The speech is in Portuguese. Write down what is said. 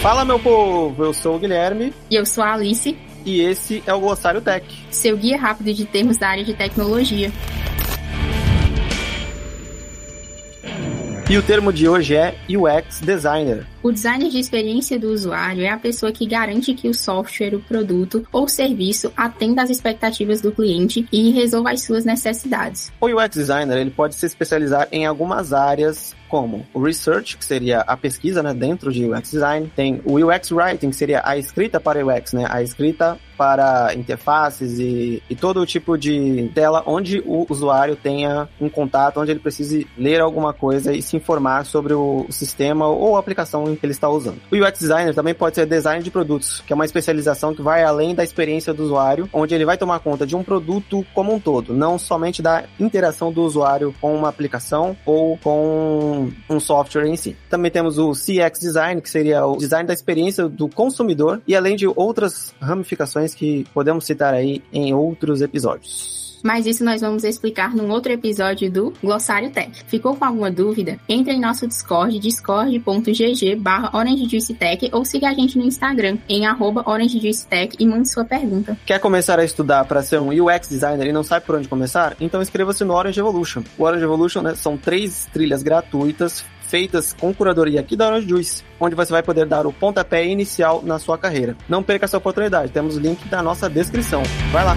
Fala, meu povo! Eu sou o Guilherme. E eu sou a Alice. E esse é o Glossário Tech seu guia rápido de termos da área de tecnologia. E o termo de hoje é UX Designer. O designer de experiência do usuário é a pessoa que garante que o software, o produto ou serviço atenda às expectativas do cliente e resolva as suas necessidades. O UX designer ele pode se especializar em algumas áreas como o research, que seria a pesquisa né, dentro de UX design, tem o UX writing, que seria a escrita para UX, né, a escrita para interfaces e, e todo tipo de tela onde o usuário tenha um contato, onde ele precise ler alguma coisa e se informar sobre o sistema ou a que ele está usando. O UX designer também pode ser design de produtos, que é uma especialização que vai além da experiência do usuário, onde ele vai tomar conta de um produto como um todo, não somente da interação do usuário com uma aplicação ou com um, software em si. Também temos o CX Design, que seria o design da experiência do consumidor, e além de outras ramificações que podemos citar aí em outros episódios mas isso nós vamos explicar num outro episódio do Glossário Tech. Ficou com alguma dúvida? Entre em nosso Discord, discord.gg barra OrangeJuiceTech ou siga a gente no Instagram em arroba OrangeJuiceTech e mande sua pergunta. Quer começar a estudar para ser um UX designer e não sabe por onde começar? Então inscreva-se no Orange Evolution. O Orange Evolution né, são três trilhas gratuitas feitas com curadoria aqui da Orange Juice, onde você vai poder dar o pontapé inicial na sua carreira. Não perca essa oportunidade, temos o link na nossa descrição. Vai lá!